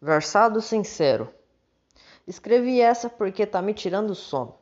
Versado sincero. Escrevi essa porque tá me tirando o sono.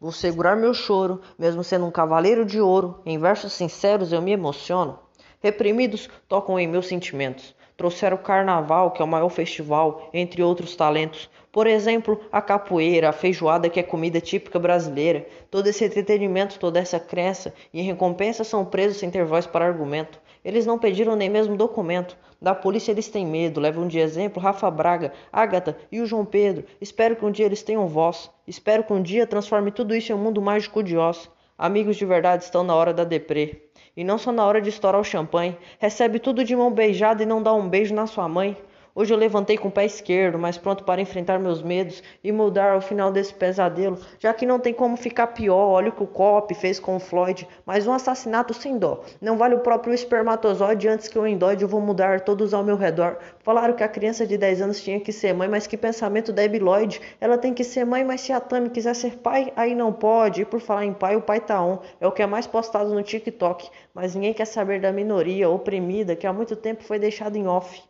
Vou segurar meu choro, mesmo sendo um cavaleiro de ouro. Em versos sinceros eu me emociono. Reprimidos tocam em meus sentimentos. Trouxeram o carnaval, que é o maior festival, entre outros talentos. Por exemplo, a capoeira, a feijoada, que é comida típica brasileira. Todo esse entretenimento, toda essa crença, e em recompensa são presos sem ter voz para argumento. Eles não pediram nem mesmo documento. Da polícia eles têm medo. Levam de exemplo Rafa Braga, Ágata e o João Pedro. Espero que um dia eles tenham voz. Espero que um dia transforme tudo isso em um mundo mágico de Oz. Amigos de verdade estão na hora da deprê. E não só na hora de estourar o champanhe. Recebe tudo de mão beijada e não dá um beijo na sua mãe. Hoje eu levantei com o pé esquerdo, mais pronto para enfrentar meus medos e mudar ao final desse pesadelo, já que não tem como ficar pior. Olha o que o Cop fez com o Floyd, mais um assassinato sem dó. Não vale o próprio espermatozoide antes que o endóide, eu vou mudar todos ao meu redor. Falaram que a criança de 10 anos tinha que ser mãe, mas que pensamento da Ebiloide. Ela tem que ser mãe, mas se a Tami quiser ser pai, aí não pode. E por falar em pai, o pai tá on. É o que é mais postado no TikTok. Mas ninguém quer saber da minoria oprimida que há muito tempo foi deixada em off.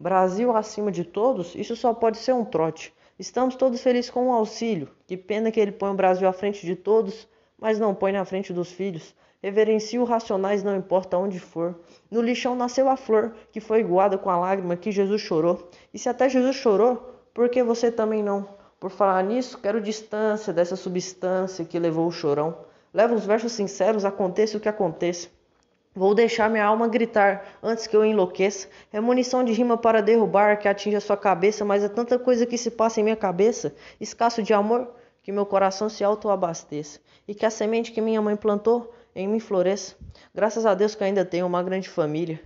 Brasil acima de todos, isso só pode ser um trote. Estamos todos felizes com o auxílio. Que pena que ele põe o Brasil à frente de todos, mas não põe na frente dos filhos. Reverencio racionais, não importa onde for. No lixão nasceu a flor, que foi iguada com a lágrima que Jesus chorou. E se até Jesus chorou, por que você também não? Por falar nisso, quero distância dessa substância que levou o chorão. Leva os versos sinceros, aconteça o que aconteça. Vou deixar minha alma gritar antes que eu enlouqueça. É munição de rima para derrubar que atinge a sua cabeça, mas é tanta coisa que se passa em minha cabeça, escasso de amor, que meu coração se autoabasteça. E que a semente que minha mãe plantou em mim floresça. Graças a Deus que ainda tenho uma grande família.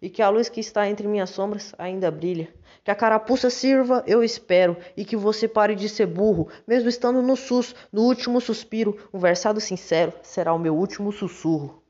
E que a luz que está entre minhas sombras ainda brilha. Que a carapuça sirva, eu espero, e que você pare de ser burro, mesmo estando no sus, no último suspiro, um versado sincero será o meu último sussurro.